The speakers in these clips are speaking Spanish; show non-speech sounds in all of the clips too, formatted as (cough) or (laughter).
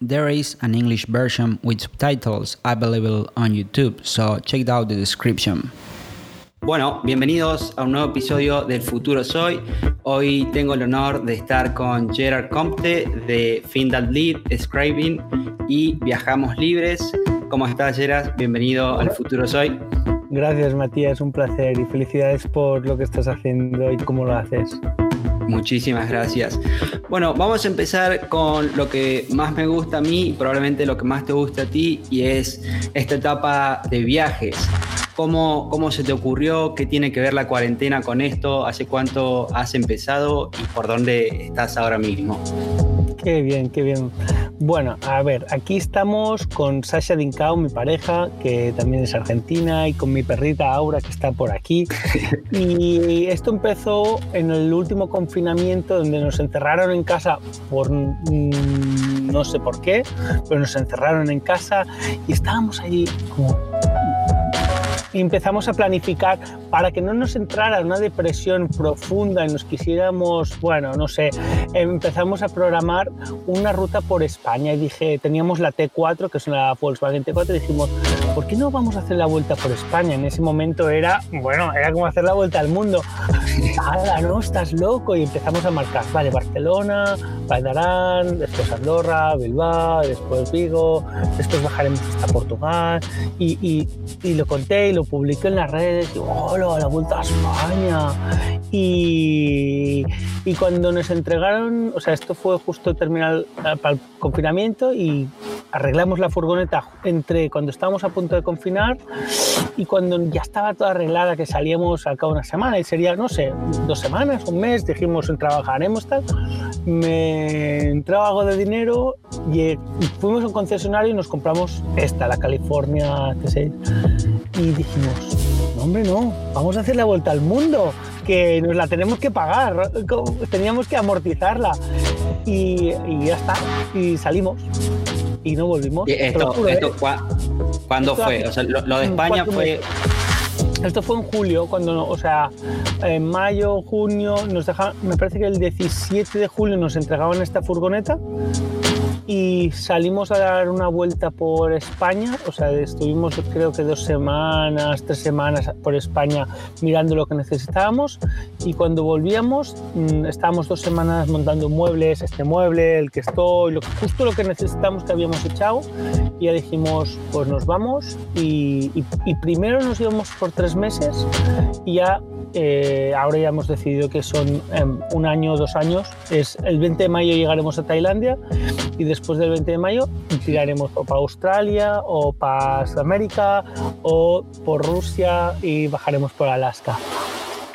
there is an English version with subtitles available on YouTube, so check out the description. Bueno, bienvenidos a un nuevo episodio del Futuro Soy. Hoy tengo el honor de estar con Gerard Compte de Findal Lead, Scribing y Viajamos Libres. ¿Cómo estás, Gerard? Bienvenido al Futuro Soy. Gracias, Matías, un placer y felicidades por lo que estás haciendo y cómo lo haces. Muchísimas gracias. Bueno, vamos a empezar con lo que más me gusta a mí y probablemente lo que más te gusta a ti y es esta etapa de viajes. ¿Cómo, ¿Cómo se te ocurrió? ¿Qué tiene que ver la cuarentena con esto? ¿Hace cuánto has empezado y por dónde estás ahora mismo? Qué bien, qué bien. Bueno, a ver, aquí estamos con Sasha Dincao, mi pareja, que también es argentina, y con mi perrita Aura, que está por aquí. (laughs) Y esto empezó en el último confinamiento, donde nos encerraron en casa por mm, no sé por qué, pero nos encerraron en casa y estábamos allí como y empezamos a planificar para que no nos entrara una depresión profunda y nos quisiéramos, bueno, no sé, empezamos a programar una ruta por España. Y dije, teníamos la T4, que es una Volkswagen T4, y dijimos, ¿por qué no vamos a hacer la vuelta por España? En ese momento era, bueno, era como hacer la vuelta al mundo. (laughs) ¡Hala, no! Estás loco. Y empezamos a marcar, vale, Barcelona, Valdarán, después Andorra, Bilbao, después Vigo, después bajaremos hasta Portugal. Y, y, y lo conté y lo publiqué en las redes. Y, ¡hola, la vuelta a España! Y, y cuando nos entregaron, o sea, esto fue justo terminar para el confinamiento y arreglamos la furgoneta entre cuando estábamos a punto de confinar y cuando ya estaba toda arreglada, que salíamos al cabo de una semana y sería, no sé, dos semanas, un mes, dijimos trabajaremos tal, me entró algo de dinero y fuimos a un concesionario y nos compramos esta, la California T6 y dijimos, no hombre, no, vamos a hacer la vuelta al mundo, que nos la tenemos que pagar, teníamos que amortizarla y, y ya está, y salimos y no volvimos. Esto, esto, ¿Cuándo fue? O sea, lo, lo de España fue... Esto fue en julio, cuando, o sea, en mayo, junio, nos dejaban, me parece que el 17 de julio nos entregaban esta furgoneta y salimos a dar una vuelta por España, o sea, estuvimos creo que dos semanas, tres semanas por España mirando lo que necesitábamos y cuando volvíamos mm, estábamos dos semanas montando muebles, este mueble, el que estoy, lo, justo lo que necesitamos que habíamos echado y ya dijimos, pues nos vamos y, y, y primero nos íbamos por tres meses y ya eh, ahora ya hemos decidido que son eh, un año o dos años. Es el 20 de mayo llegaremos a Tailandia y después del 20 de mayo tiraremos o para Australia o para Sudamérica o por Rusia y bajaremos por Alaska.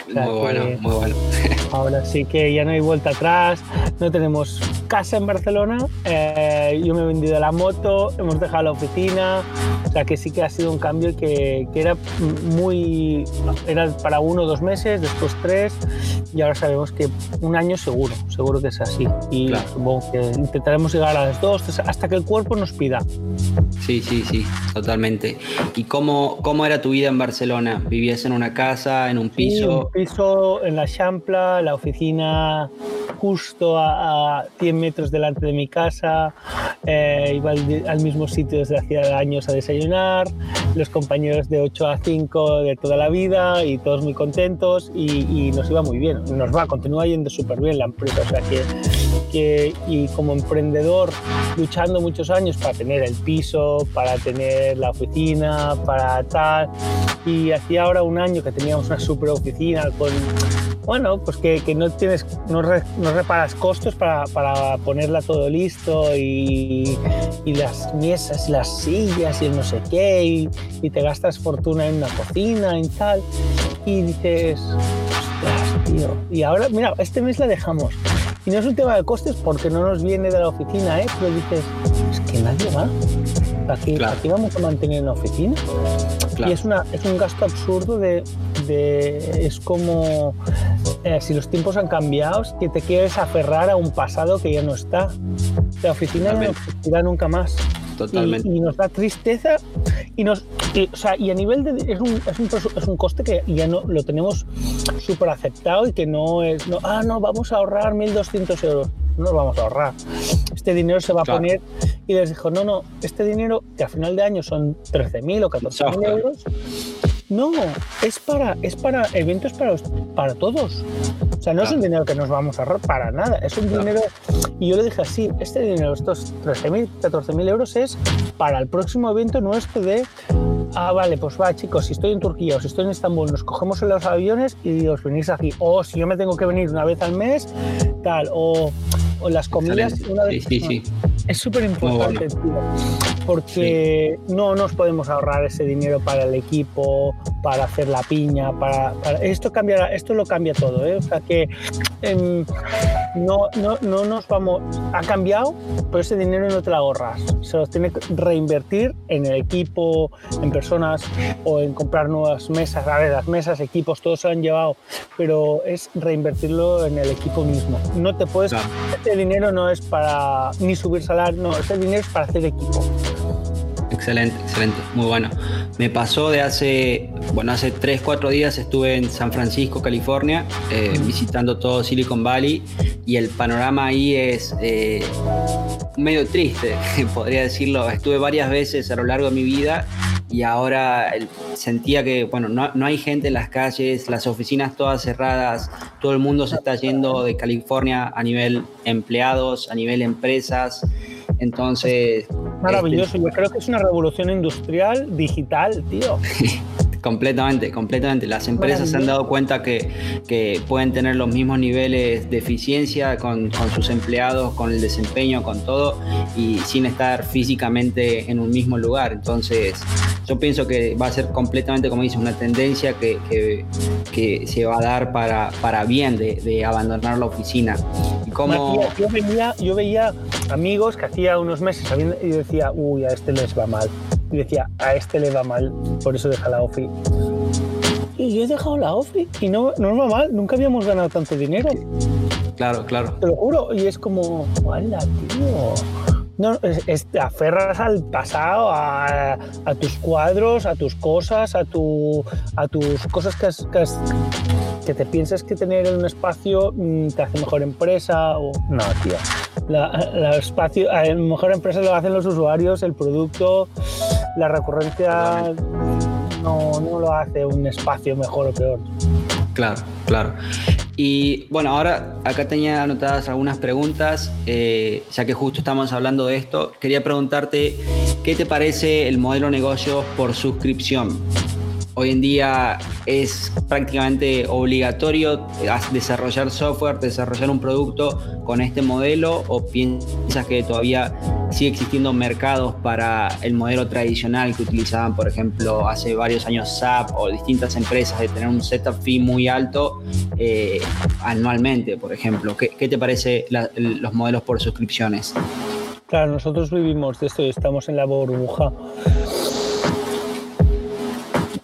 O sea muy bueno, muy bueno. (laughs) Ahora sí que ya no hay vuelta atrás, no tenemos casa en Barcelona, eh, yo me he vendido la moto, hemos dejado la oficina, o sea que sí que ha sido un cambio que, que era muy, era para uno o dos meses, después tres, y ahora sabemos que un año seguro, seguro que es así. Y claro. supongo que intentaremos llegar a las dos hasta que el cuerpo nos pida. Sí, sí, sí, totalmente. ¿Y cómo, cómo era tu vida en Barcelona? ¿Vivías en una casa, en un piso? Sí, un piso en la Champla, la oficina justo a, a 100 metros delante de mi casa, eh, iba al, mismo sitio desde hacía años a desayunar, los compañeros de 8 a 5 de toda la vida y todos muy contentos y, nos iba muy bien, nos va, continúa yendo súper bien la empresa, y como emprendedor luchando muchos años para tener el piso, para tener la oficina, para tal, y hacía ahora un año que teníamos una super oficina con bueno, pues que, que no tienes, no, re, no, reparas costos para, para ponerla todo listo y, y, las mesas y las sillas y el no sé qué y, y, te gastas fortuna en una cocina y tal y dices, ostras, tío. Y ahora, mira, este mes la dejamos. Y no es un tema de costes porque no nos viene de la oficina, ¿eh? pero dices, es que nadie va. Aquí, claro. aquí vamos a mantener una oficina. Claro. Y es, una, es un gasto absurdo de, de es como eh, si los tiempos han cambiado, que te quieres aferrar a un pasado que ya no está. La oficina Totalmente. ya no existirá nunca más. Totalmente. Y, y, nos da tristeza y nos y, o sea, y a nivel de es un, es un, es un coste que ya no lo tenemos súper aceptado y que no es no, ah no vamos a ahorrar 1.200 euros no lo vamos a ahorrar este dinero se va claro. a poner y les dijo, no, no, este dinero que a final de año son 13.000 o 14.000 euros, no, es para, es para eventos para, para todos. O sea, no es un dinero que nos vamos a ahorrar para nada, es un dinero... Y yo le dije así, este dinero, estos 13.000, 14.000 euros es para el próximo evento nuestro de ah, vale, pues va, chicos, si estoy en Turquía o si estoy en Estambul, nos cogemos en los aviones y os venís aquí. O si yo me tengo que venir una vez al mes, tal, o, o las comidas una vez. Sí, sí, sí. Es súper importante, tío, porque no nos podemos ahorrar ese dinero para el equipo, para hacer la piña, para, esto cambiará, esto lo cambia todo, ¿eh? o sea que em, no, no, no, nos vamos, ha cambiado, pero ese dinero no te lo ahorras, se lo tiene que reinvertir en el equipo, en personas o en comprar nuevas mesas, a ver, las mesas, equipos, todos se han llevado, pero es reinvertirlo en el equipo mismo. No te puedes, este dinero no es para ni subir salario, no, este dinero es para hacer equipo. Excelente, excelente, muy bueno. Me pasó de hace, bueno, hace 3, 4 días estuve en San Francisco, California, eh, visitando todo Silicon Valley y el panorama ahí es eh, medio triste, (laughs) podría decirlo. Estuve varias veces a lo largo de mi vida y ahora sentía que, bueno, no, no, hay gente en las calles, las oficinas todas cerradas, todo el mundo se está yendo de California a nivel empleados, a nivel empresas. Entonces. Maravilloso, este, yo creo que es una revolución industrial digital, tío. (laughs) Completamente, completamente. Las empresas se han dado cuenta que, que, pueden tener los mismos niveles de eficiencia con, con, sus empleados, con el desempeño, con todo, y sin estar físicamente en un mismo lugar. Entonces, yo pienso que va a ser completamente, como dice, una tendencia que, que, que se va a dar para, para bien de, de abandonar la oficina. Y como... yo, veía, yo veía amigos que hacía unos meses y decía, uy, a este les va mal y decía, a este le va mal, por eso deja la OFI. Y yo he dejado la OFI y no, no va mal, nunca habíamos ganado tanto dinero. Claro, claro. Te lo juro, y es como, ¡hala, tío! No, es, te aferras al pasado, a, a, tus cuadros, a tus cosas, a, tu, a tus cosas que, que, que, te piensas que tener en un espacio mm, te hace mejor empresa o... No, tío. La, la espacio, mejor empresa lo hacen los usuarios, el producto, la recurrencia no, no lo hace un espacio mejor o peor. Claro, claro. Y bueno, ahora acá tenía anotadas algunas preguntas, eh, ya que justo estamos hablando de esto. Quería preguntarte, ¿qué te parece el modelo negocio por suscripción? Hoy en día es prácticamente obligatorio desarrollar software, desarrollar un producto con este modelo o piensas que todavía sigue existiendo mercados para el modelo tradicional que utilizaban, por ejemplo, hace varios años SAP o distintas empresas de tener un setup fee muy alto eh, anualmente, por ejemplo? ¿Qué, te parece los modelos por suscripciones? Claro, nosotros vivimos de esto y estamos en la burbuja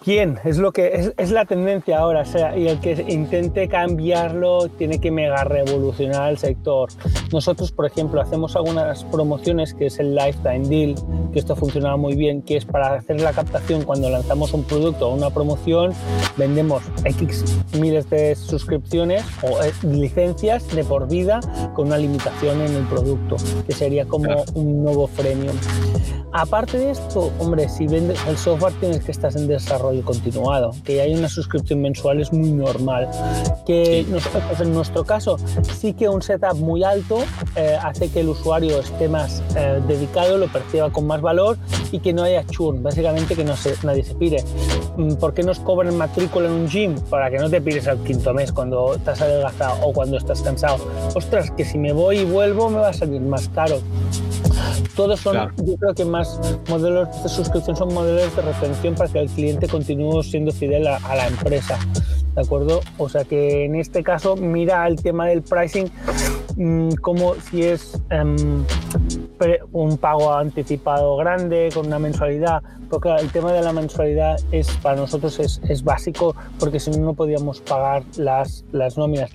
quién es lo que es, es, la tendencia ahora, o sea, y el que intente cambiarlo tiene que mega revolucionar el sector. Nosotros, por ejemplo, hacemos algunas promociones que es el lifetime deal, que esto funcionaba muy bien, que es para hacer la captación cuando lanzamos un producto o una promoción, vendemos X miles de suscripciones o eh, licencias de por vida con una limitación en el producto, que sería como claro. un nuevo freemium. Aparte de esto, hombre, si vendes el software tienes que estar en desarrollo continuado, que hay una suscripción mensual es muy normal. Que sí. nosotros, en nuestro caso, sí que un setup muy alto eh, hace que el usuario esté más eh, dedicado, lo perciba con más valor y que no haya churn, básicamente que no se, nadie se pire. Mm, ¿Por qué nos cobran matrícula en un gym? Para que no te pires al quinto mes cuando estás adelgazado o cuando estás cansado. Ostras, que si me voy y vuelvo me va a salir más caro. Todos son, claro. yo creo que más modelos de suscripción son modelos de retención para que el cliente continúe siendo fidel a, a la empresa. ¿De acuerdo? O sea que en este caso mira el tema del pricing mmm, como si es um, un pago anticipado grande con una mensualidad, porque el tema de la mensualidad es para nosotros es, es básico porque si no no podíamos pagar las, las nóminas.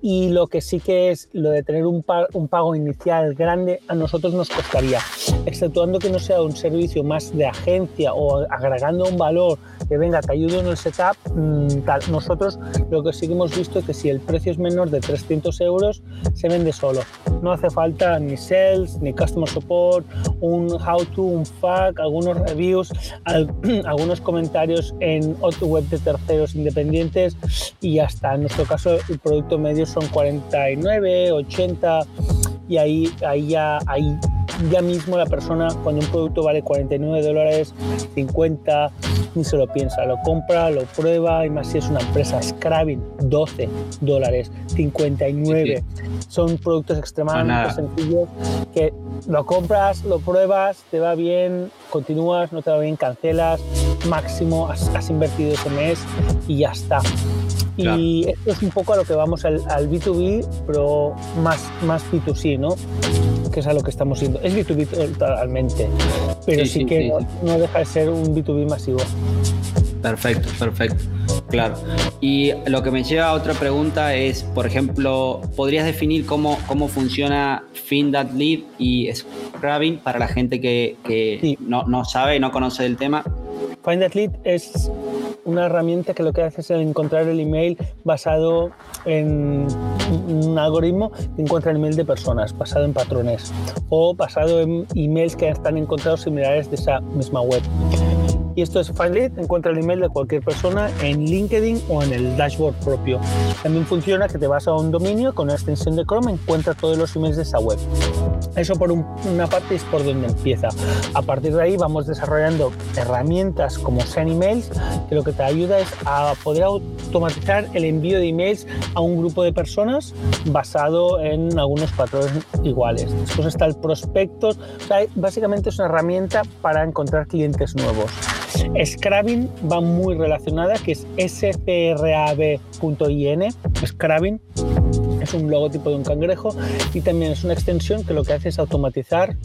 Y lo que sí que es lo de tener un, pa un pago inicial grande a nosotros nos costaría, exceptuando que no sea un servicio más de agencia o agregando un valor que venga, te ayudo en el setup, mmm, tal. Nosotros lo que sí que hemos visto es que si el precio es menor de 300 euros, se vende solo. No hace falta ni sales, ni customer support, un how to, un fact, algunos reviews, (clears throat) algunos comentarios en web de terceros independientes y ya está. En nuestro caso el producto medio son 49, 80 y ahí, ahí ya ahí ya mismo la persona cuando un producto vale 49 dólares, 50, ni se lo piensa, lo compra, lo prueba y más si es una empresa Scrabbing, 12 dólares, 59. Son productos extremadamente sencillos que lo compras, lo pruebas, te va bien, continúas, no te va bien, cancelas, máximo has, has invertido ese mes y ya está. Y esto es un poco a lo que vamos al, al, B2B, pero más, más B2C, ¿no? Que es a lo que estamos yendo. Es B2B totalmente, pero sí, que no, deja de ser un B2B masivo. Perfecto, perfecto. Claro. Y lo que me lleva a otra pregunta es, por ejemplo, ¿podrías definir cómo, cómo funciona Lead y Scrubbing para la gente que, que no, no sabe, no conoce el tema? Lead es una herramienta que lo que hace es encontrar el email basado en un algoritmo que encuentra el email de personas, basado en patrones o basado en emails que están encontrados similares de esa misma web. Y esto es FindLead, encuentra el email de cualquier persona en LinkedIn o en el dashboard propio. También funciona que te vas a un dominio con una extensión de Chrome, encuentra todos los emails de esa web. Eso por una parte es por donde empieza. A partir de ahí vamos desarrollando herramientas como Send Emails, que lo que te ayuda es a poder automatizar el envío de emails a un grupo de personas basado en algunos patrones iguales. Después está el prospecto, básicamente es una herramienta para encontrar clientes nuevos. Scrabbing va muy relacionada, que es scrab.in. Scrabbing es un logotipo de un cangrejo y también es una extensión que lo que hace es automatizar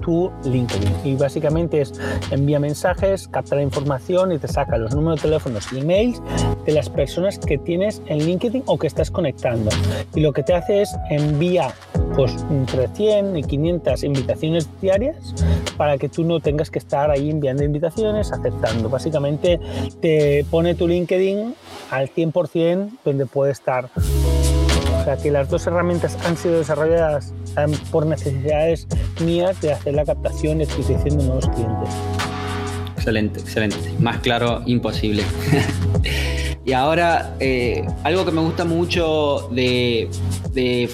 tu LinkedIn. Y básicamente es envía mensajes, capta la información y te saca los números de teléfonos y emails de las personas que tienes en LinkedIn o que estás conectando. Y lo que te hace es envía pues entre 100 y 500 invitaciones diarias para que tú no tengas que estar ahí enviando invitaciones, aceptando. Básicamente te pone tu LinkedIn al 100% donde puede estar. O sea que las dos herramientas han sido desarrolladas por necesidades mías de hacer la captación y adquisición de nuevos clientes. Excelente, excelente. Más claro, imposible. (laughs) y ahora, eh, algo que me gusta mucho de, de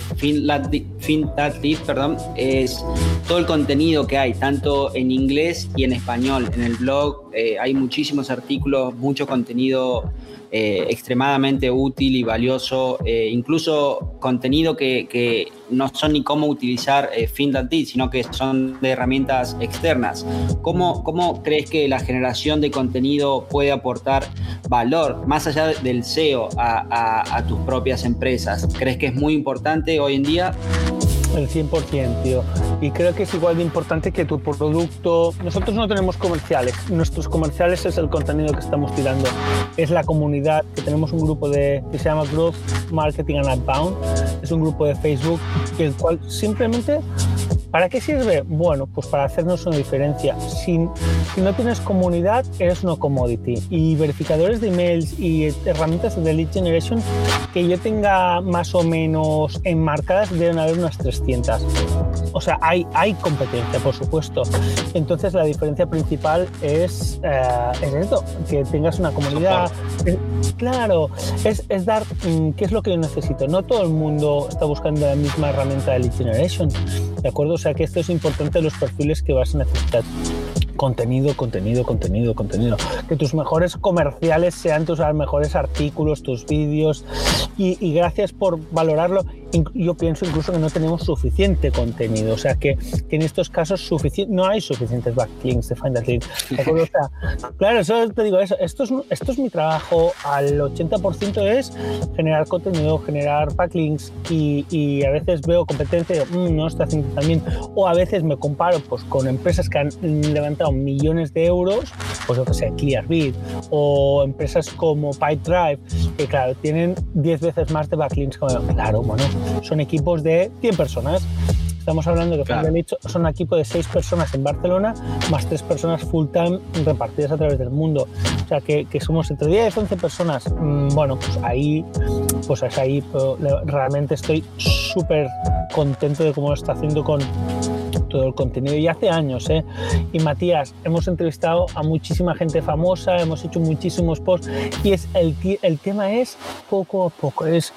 perdón, es todo el contenido que hay, tanto en inglés y en español. En el blog eh, hay muchísimos artículos, mucho contenido eh, extremadamente útil y valioso, eh, incluso contenido que, no son ni cómo utilizar eh, sino que son de herramientas externas. ¿Cómo, ¿Cómo crees que la generación de contenido puede aportar valor, más allá del SEO, a tus propias empresas? ¿Crees que es muy importante hoy en día? El 100%, tío. Y creo que es igual de importante que tu producto. Nosotros no tenemos comerciales. Nuestros comerciales es el contenido que estamos tirando. Es la comunidad, que tenemos un grupo de, que se llama Growth Marketing and Outbound. Es un grupo de Facebook, el cual simplemente ¿Para qué sirve? Bueno, pues para hacernos una diferencia. Si, no tienes comunidad, eres una commodity. Y verificadores de emails y herramientas de lead generation que yo tenga más o menos enmarcadas deben haber unas 300. O sea, hay, hay competencia, por supuesto. Entonces, la diferencia principal es, eh, es esto, que tengas una comunidad. claro, es, es dar mm, qué es lo que yo necesito. No todo el mundo está buscando la misma herramienta de lead generation. ¿De acuerdo? sea que esto es importante los perfiles que vas a necesitar contenido, contenido, contenido, contenido. Que tus mejores comerciales sean tus mejores artículos, tus vídeos. Y, gracias por valorarlo. Yo pienso incluso que no tenemos suficiente contenido. O sea, que, en estos casos no hay suficientes backlinks de Find Link. (laughs) O sea, claro, eso te digo, eso, esto, es, esto es mi trabajo. Al 80% es generar contenido, generar backlinks. Y, a veces veo competencia y digo, mm, no está haciendo tan bien. O a veces me comparo pues, con empresas que han levantado millones de euros, pues lo que sea, Clearbit o empresas como Pipedrive, que claro, tienen 10 veces más de backlinks. Claro, bueno, son equipos de 100 personas. Estamos hablando que son un equipo de 6 personas en Barcelona, más 3 personas full time repartidas a través del mundo. O sea, que, que somos entre 10 y 11 personas. Mm, bueno, pues ahí, pues ahí realmente estoy súper contento de cómo lo está haciendo con todo el contenido y hace años, ¿eh? Y Matías, hemos entrevistado a muchísima gente famosa, hemos hecho muchísimos posts y es el, el tema es poco a poco, es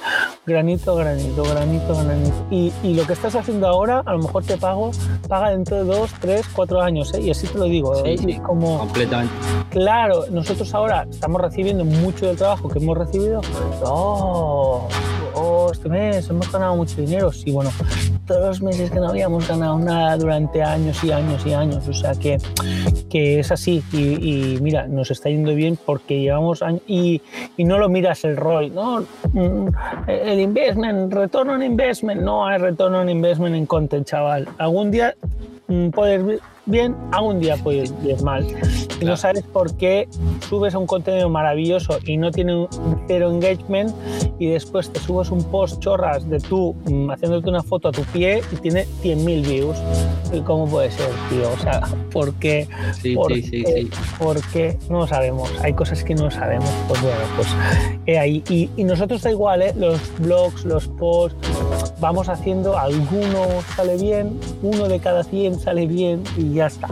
granito, granito, granito, granito. Y, y, lo que estás haciendo ahora, a lo mejor te pago, paga dentro de dos, tres, cuatro años, ¿eh? Y así te lo digo, ¿eh? sí, como... Completamente. Claro, nosotros ahora estamos recibiendo mucho del trabajo que hemos recibido. ¡Oh! oh, este mes hemos ganado mucho dinero. Sí, bueno, todos los meses que no habíamos ganado nada durante años y años y años. O sea que, que es así. Y, mira, nos está yendo bien porque llevamos años y, y no lo miras el ROI, ¿no? Mm, el investment, retorno en investment. No hay retorno en investment en content, chaval. Algún día mm, puedes bien, algún día puedes ir mal. Y no sabes por qué subes un contenido maravilloso y no tiene un cero engagement y después te subes un post chorras de tú mm, haciéndote una foto a tu pie y tiene 100.000 views. ¿Cómo puede ser, tío? O sea, ¿por qué? Sí, sí, sí, sí. Porque no lo sabemos. Hay cosas que no sabemos. Pues bueno, pues eh, ahí. Y, y, nosotros da igual, ¿eh? Los blogs, los posts, vamos haciendo, alguno sale bien, uno de cada 100 sale bien y ya está.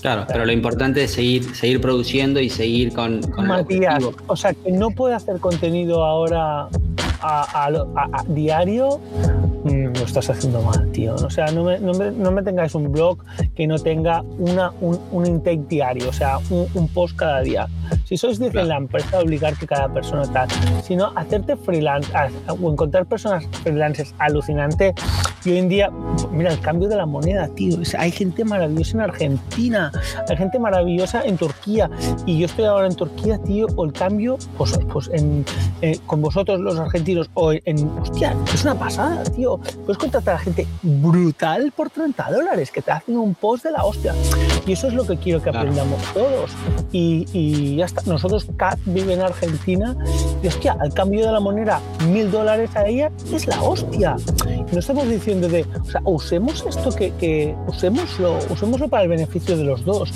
Claro, pero lo importante es seguir, seguir produciendo y seguir con, con Matías, o sea, que no puede hacer contenido ahora a, diario, mm, lo estás haciendo mal, tío. O sea, no me, no me, no me tengáis un blog que no tenga una, un, un intake diario, o sea, un, un post cada día. Si sois dice en la empresa, obligar que cada persona tal, sino hacerte freelance o encontrar personas freelancers alucinante. Y hoy en día, mira, el cambio de la moneda, tío. hay gente maravillosa en Argentina, hay gente maravillosa en Turquía. Y yo estoy ahora en Turquía, tío, o el cambio, pues, pues en, eh, con vosotros los argentinos, o en. Hostia, es una pasada, tío. Puedes contratar a gente brutal por 30 dólares, que te hacen un post de la hostia. Y eso es lo que quiero que aprendamos todos. Y, y ya está nosotros, Kat vive en Argentina y hostia, al cambio de la moneda, mil dólares a ella es la hostia. No estamos diciendo de, o sea, usemos esto que, que usémoslo, usémoslo para el beneficio de los dos.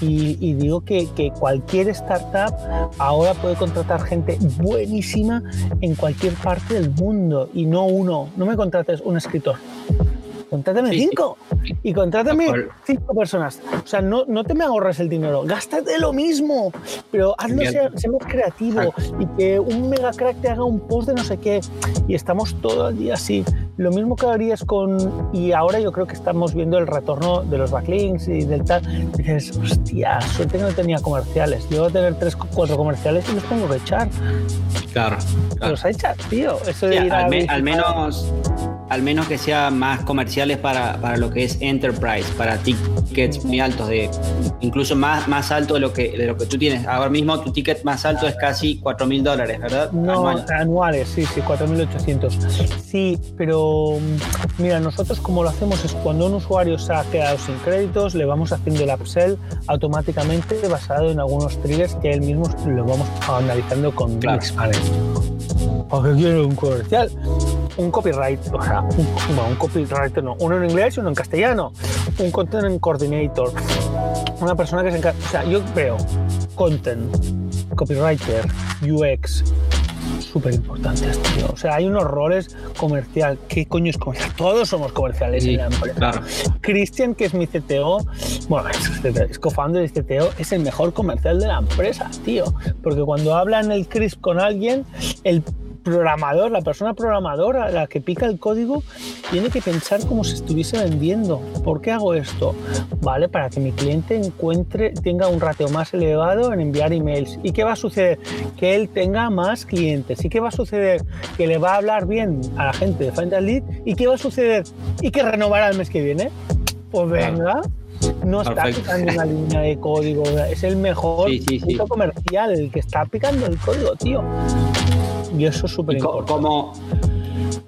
Y, digo que, que, cualquier startup ahora puede contratar gente buenísima en cualquier parte del mundo y no uno. No me contrates un escritor contrátame cinco. Y contrátame cinco personas. O sea, no, no te me ahorres el dinero, gástate lo mismo, pero hazlo ser, más creativo y que un mega crack te haga un post de no sé qué. Y estamos todo el día así. Lo mismo que harías con. Y ahora yo creo que estamos viendo el retorno de los backlinks y del tal. dices, hostia, suerte que no tenía comerciales. Yo voy a tener tres, cuatro comerciales y los tengo que echar. Claro. claro. Los echar, tío. Eso de al menos al menos que sea más comerciales para, para, lo que es enterprise, para tickets muy altos, de incluso más, más alto de lo, que, de lo que tú tienes. Ahora mismo tu ticket más alto es casi 4 mil dólares, ¿verdad? No, anuales, sí, sí, 4.800. Sí, pero mm, mira, nosotros como lo hacemos es cuando un usuario se ha quedado sin créditos, le vamos haciendo el upsell automáticamente basado en algunos triggers que él mismo lo vamos analizando con claro. ¿Para qué quiero un comercial? Un copyright, o sea, un, un copyright no, uno en inglés y uno en castellano, un content coordinator, una persona que se encarga, o sea, yo veo content, copywriter, UX, súper importantes, tío. O sea, hay unos roles comercial. ¿Qué coño es comercial? Todos somos comerciales en la empresa. Claro. Cristian, que es mi CTO, bueno, es co-founder de CTO, es el mejor comercial de la empresa, tío. Porque cuando hablan el Chris con alguien, el programador, la persona programadora, la que pica el código, tiene que pensar como si estuviese vendiendo. ¿Por qué hago esto? Vale, para que mi cliente encuentre, tenga un ratio más elevado en enviar emails. ¿Y qué va a suceder? Que él tenga más clientes. ¿Y qué va a suceder? Que le va a hablar bien a la gente de Find a Lead. ¿Y qué va a suceder? Y que renovará el mes que viene. Pues venga. No está picando una línea de código, es el mejor sí, comercial, el que está picando el código, tío. Y eso es súper importante. Como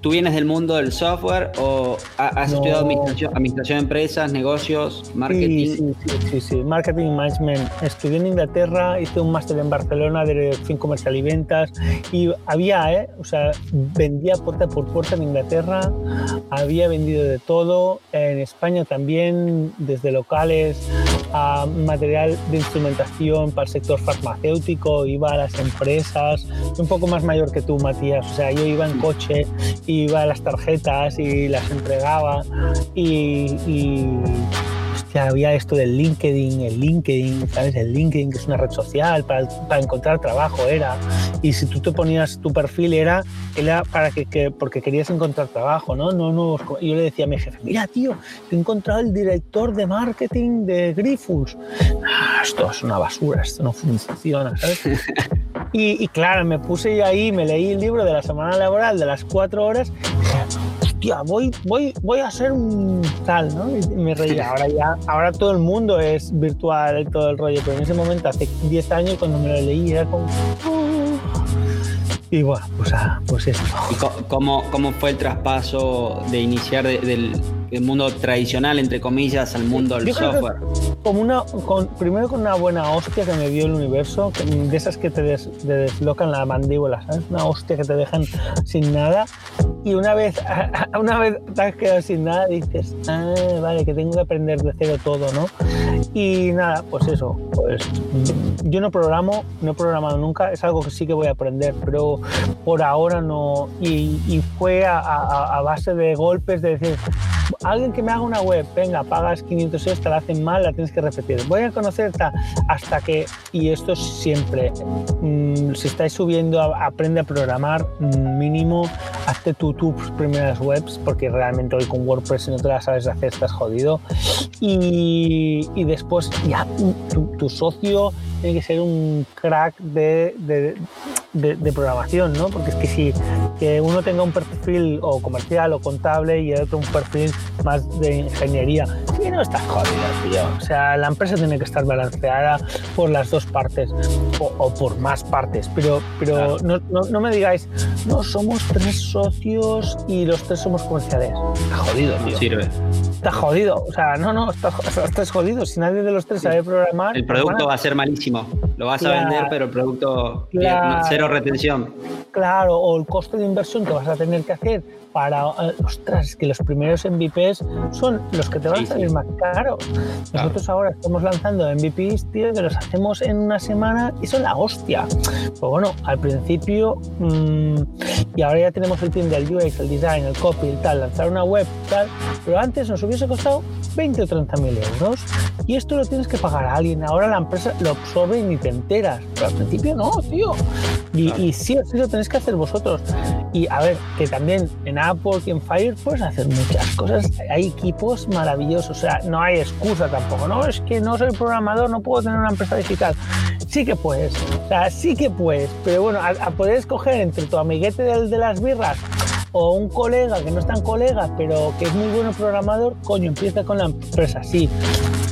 ¿Tú vienes del mundo del software o has estudiado administración, de empresas, negocios, marketing? Sí, sí, sí, sí, marketing management. Estudié en Inglaterra, hice un máster en Barcelona de dirección comercial y ventas y había, ¿eh? o sea, vendía puerta por puerta en Inglaterra, había vendido de todo, en España también, desde locales a material de instrumentación para el sector farmacéutico, iba a las empresas, un poco más mayor que tú, Matías, o sea, yo iba en coche iba a las tarjetas y las entregaba y, y había esto del LinkedIn, el LinkedIn, ¿sabes? El LinkedIn, que es una red social para, para encontrar trabajo, era. Y si tú te ponías tu perfil, era, era para que, que, porque querías encontrar trabajo, ¿no? no, no yo le decía a mi jefe, mira, tío, he encontrado el director de marketing de Grifus. Ah, esto es una basura, esto no funciona, ¿sabes? (laughs) Y, y, claro, me puse ahí, me leí el libro de la semana laboral de las cuatro horas hostia, voy, voy, voy a ser un tal, ¿no? Y me reía. Ahora ya, ahora todo el mundo es virtual y todo el rollo, pero en ese momento, hace 10 años, cuando me lo leí, era como... Y bueno, pues, ah, pues esto. ¿Y cómo, cómo fue el traspaso de iniciar del el mundo tradicional, entre comillas, al mundo del software. Como una, con, primero con una buena hostia que me dio el universo, de esas que te, deslocan la mandíbula, ¿sabes? Una hostia que te dejan sin nada. Y una vez, (laughs) una vez te has quedado sin nada, dices, ah, vale, que tengo que aprender de cero todo, ¿no? Y nada, pues eso, pues yo no programo, no he programado nunca, es algo que sí que voy a aprender, pero por ahora no. Y, y fue a, a, a base de golpes de decir, alguien que me haga una web, venga, pagas 500 euros, te la hacen mal, la tienes que repetir. Voy a conocerte hasta que, y esto es siempre, mmm, si estáis subiendo, aprende a programar, mm, mínimo, hazte tú tus primeras webs, porque realmente hoy con WordPress si no te las sabes hacer estás jodido. Y, después ya tu, tu, socio tiene que ser un crack de, de, de, programación, ¿no? Porque es que si que uno tenga un perfil o comercial o contable y el otro un perfil más de ingeniería. Y no está jodido, tío. O sea, la empresa tiene que estar balanceada por las dos partes o, o por más partes. Pero, pero claro. no, no, no, me digáis, no, somos tres socios y los tres somos comerciales. Está jodido, tío. No sirve. Está jodido. O sea, no, no, estás, estás jodido. Si nadie de los tres sabe programar. El producto bueno, va a ser malísimo. Lo vas claro, a vender, pero el producto, claro, cero retención. Claro, o el coste de inversión que vas a tener que hacer para, ostras, que los primeros MVPs son los que te van sí, a salir sí. más caros. Nosotros claro. ahora estamos lanzando MVPs, tío, que los hacemos en una semana y son la hostia. Pues bueno, al principio, mmm, y ahora ya tenemos el team del UX, el design, el copy, el tal, lanzar una web, tal, pero antes nos hubiese costado 20 o 30 mil euros y esto lo tienes que pagar a alguien. Ahora la empresa lo absorbe y ni te enteras, pero al principio no, tío. Y, claro. y sí o sí lo tenéis que hacer vosotros. Y a ver, que también en Upwork y en Fire puedes hacer muchas cosas. Hay equipos maravillosos, o sea, no hay excusa tampoco. No, es que no soy programador, no puedo tener una empresa digital. Sí que puedes, o sea, sí que puedes, pero bueno, a, a poder escoger entre tu amiguete del de las birras o un colega que no es tan colega, pero que es muy bueno programador, coño, empieza con la empresa, sí.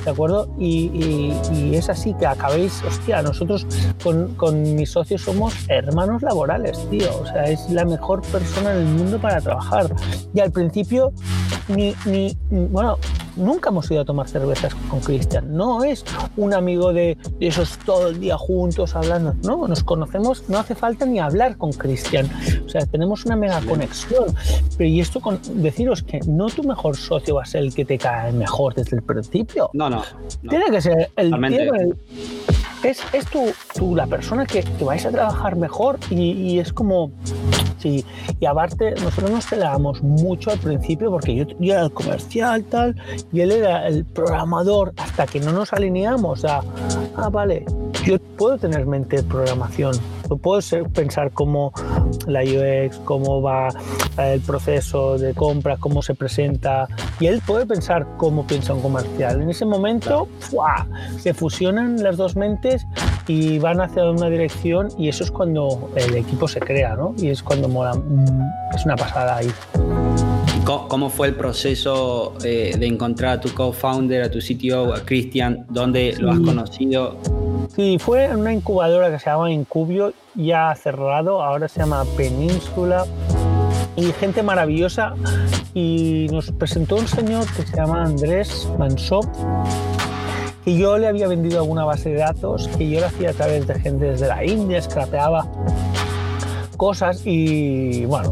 ¿De acuerdo? Y, y, y es así que acabéis, hostia, nosotros con, con, mis socios somos hermanos laborales, tío. O sea, es la mejor persona en el mundo para trabajar. Y al principio, ni, ni, bueno, nunca hemos ido a tomar cervezas con Cristian. No es un amigo de, de, esos todo el día juntos hablando. No, nos conocemos, no hace falta ni hablar con Cristian. O sea, tenemos una mega conexión. Pero y esto con deciros que no tu mejor socio va a ser el que te cae mejor desde el principio. No, no. no. Tiene que ser el el, es, es tú, tú, la persona que, que vais a trabajar mejor y, y es como Sí, y aparte nosotros nos peleábamos mucho al principio porque yo, yo, era el comercial tal y él era el programador hasta que no nos alineamos a, ah, vale, yo puedo tener mente de programación, puedo ser, pensar cómo la UX, cómo va el proceso de compra, cómo se presenta y él puede pensar cómo piensa un comercial. En ese momento ¡fua! se fusionan las dos mentes y van hacia una dirección y eso es cuando el equipo se crea, ¿no? Y es cuando mola, es una pasada ahí. ¿Cómo fue el proceso eh, de encontrar a tu co-founder, a tu CTO, a Cristian? ¿Dónde lo has conocido? Sí, fue en una incubadora que se llama Incubio, ya cerrado, ahora se llama Península. Y gente maravillosa. Y nos presentó un señor que se llama Andrés Mansop, y yo le había vendido alguna base de datos que yo lo hacía a través de gente desde la India, scrapeaba cosas y bueno,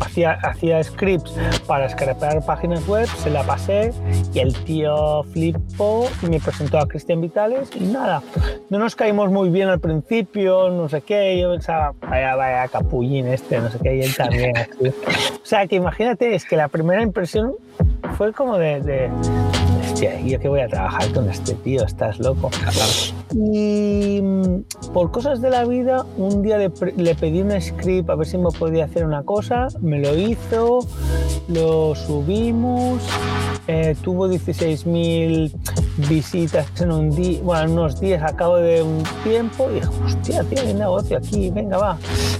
hacía, hacía scripts para scrapear páginas web, se la pasé y el tío flipó y me presentó a Cristian Vitales y nada, no nos caímos muy bien al principio, no sé qué, yo pensaba, vaya, vaya, capullín este, no sé qué, y él también. (laughs) O sea, que imagínate, es que la primera impresión fue como de, de hostia, yo que voy a trabajar con este tío, estás loco. Y mm, por cosas de la vida, un día le, le, pedí un script a ver si me podía hacer una cosa, me lo hizo, lo subimos, eh, tuvo 16.000 visitas en un día, bueno, unos días a cabo de un tiempo y dije, hostia, tío, hay negocio aquí, venga, va.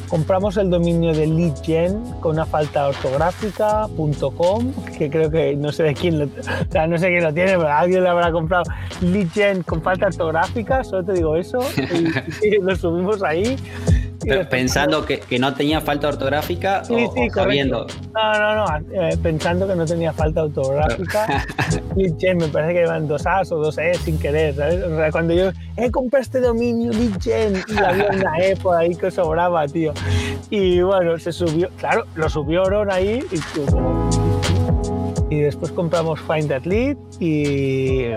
Compramos el dominio de leadgen con una falta ortográfica.com, que creo que no sé de quién lo, o sea, no sé quién lo tiene, pero alguien lo habrá comprado. Leadgen con falta ortográfica, solo te digo eso, y, y lo subimos ahí. Pensando que, que, no tenía falta ortográfica sí, o, sí, o sabiendo. No, no, no. Eh, pensando que no tenía falta ortográfica. (laughs) Me parece que llevan dos A's o dos E sin querer. ¿sabes? O sea, cuando yo he comprado este dominio Leadgen y había una E por ahí que sobraba, tío. Y bueno, se subió, claro, lo subió Ron ahí y como y después compramos Find That Lead y,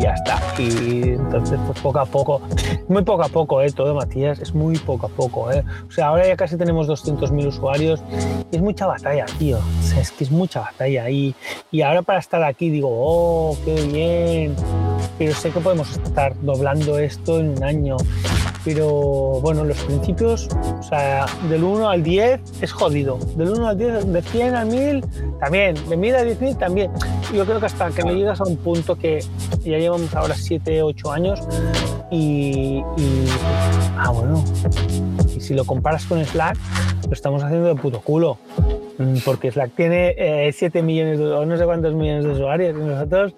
ya está. Y entonces, pues poco a poco, muy poco a poco, ¿eh? todo Matías, es muy poco a poco. ¿eh? O sea, ahora ya casi tenemos 200.000 usuarios y es mucha batalla, tío. Es que es mucha batalla. Y, y ahora para estar aquí digo, oh, qué bien. Pero sé que podemos estar doblando esto en un año pero bueno, los principios, o sea, del 1 al 10 es jodido. Del 1 al 10, de 100 al 1000 también, de 1000 a 10.000 también. Yo creo que hasta que no llegas a un punto que ya llevamos ahora 7, 8 años y, y, ah, bueno, y si lo comparas con Slack, lo estamos haciendo de puto culo. Porque Slack tiene eh, 7 millones de, o no sé cuántos millones de usuarios nosotros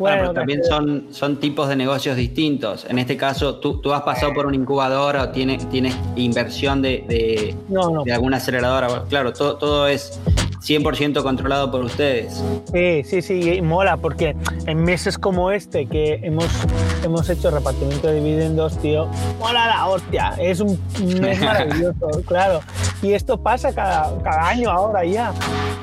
bueno, bueno también son, son tipos de negocios distintos. En este caso, tú, tú has pasado por una incubadora o tienes, tienes inversión de, de, no, no. de alguna aceleradora. Claro, todo, todo es 100% controlado por ustedes. Sí, sí, sí, y mola porque en meses como este que hemos, hemos hecho repartimiento de dividendos, tío, mola la hostia, es un mes (laughs) maravilloso, claro. Y esto pasa cada, cada año ahora ya.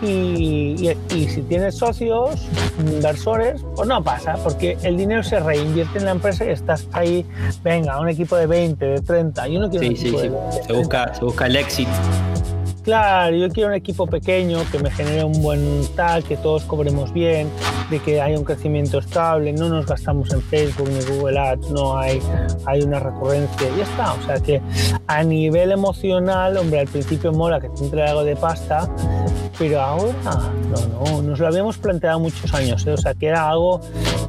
Y, y, y, si tienes socios, inversores, pues no pasa, porque el dinero se reinvierte en la empresa y estás ahí, venga, un equipo de 20, de 30, yo no quiero sí, un sí, equipo sí. de 20, Se, busca, se busca el éxito. Claro, yo quiero un equipo pequeño que me genere un buen tal, que todos cobremos bien, de que haya un crecimiento estable, no nos gastamos en Facebook ni Google Ads, no hay, hay una recurrencia y ya está. O sea que a nivel emocional, hombre, al principio mola que te entre algo de pasta, pero ahora no, no, nos lo habíamos planteado muchos años, ¿eh? o sea que era algo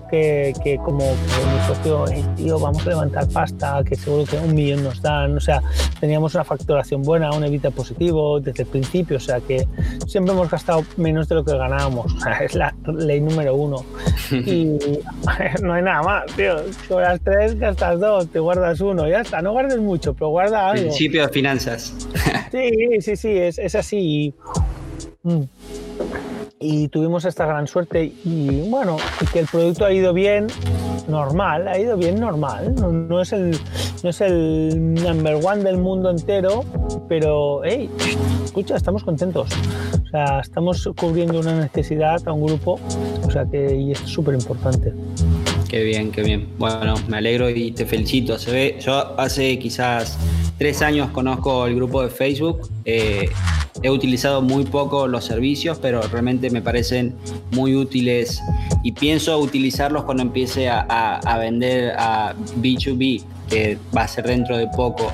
que, que como que mi socio, hey, tío, vamos a levantar pasta, que seguro que un millón nos dan, o sea, teníamos una facturación buena, un evita positivo desde el principio, o sea que siempre hemos gastado menos de lo que ganábamos, o (laughs) sea, es la ley número uno. (laughs) Y (laughs) no hay nada más, tío, cobras tres, gastas dos, te guardas uno, ya está, no guardes mucho, pero guarda algo. Principio de finanzas. Sí, sí, sí, es, es así. Mm y tuvimos esta gran suerte y bueno, y que el producto ha ido bien normal, ha ido bien normal, no, es, el, no es el number one del mundo entero, pero hey, escucha, estamos contentos, o sea, estamos cubriendo una necesidad a un grupo, o sea que y es súper importante. Qué bien, qué bien. Bueno, me alegro y te felicito. Se ve, yo hace quizás tres años conozco el grupo de Facebook. Eh, he utilizado muy poco los servicios, pero realmente me parecen muy útiles y pienso utilizarlos cuando empiece a, a, a vender a B2B, que va a ser dentro de poco.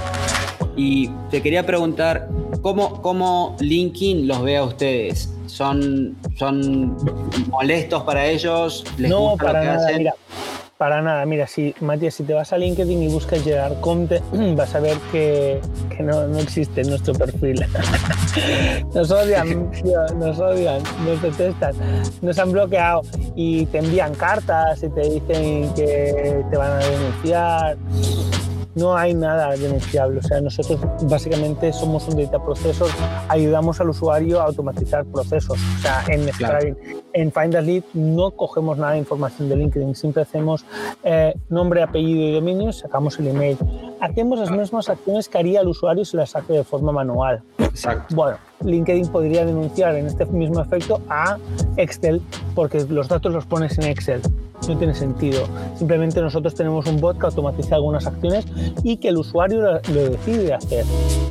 Y te quería preguntar, ¿cómo, cómo LinkedIn los ve a ustedes? ¿Son, son molestos para ellos? ¿Les no, gusta para lo que nada, hacen? mira. Para nada, mira, si Matías, si te vas a LinkedIn y buscas Gerard Comte, (clears throat) vas a ver que, que no, no, existe nuestro perfil. (laughs) nos odian, nos odian, nos detestan, nos han bloqueado y te envían cartas y te dicen que te van a denunciar. No hay nada denunciable, o sea, nosotros básicamente somos un data processor, ayudamos al usuario a automatizar procesos, o sea, en, Claro. en, Find a Lead no cogemos nada de información de LinkedIn, siempre hacemos eh, nombre, apellido y dominio, sacamos el email. Hacemos las mismas acciones que haría el usuario si las hace de forma manual. Exacto. Bueno, LinkedIn podría denunciar en este mismo efecto a Excel porque los datos los pones en Excel no tiene sentido. Simplemente nosotros tenemos un bot que automatiza algunas acciones y que el usuario lo, decide hacer.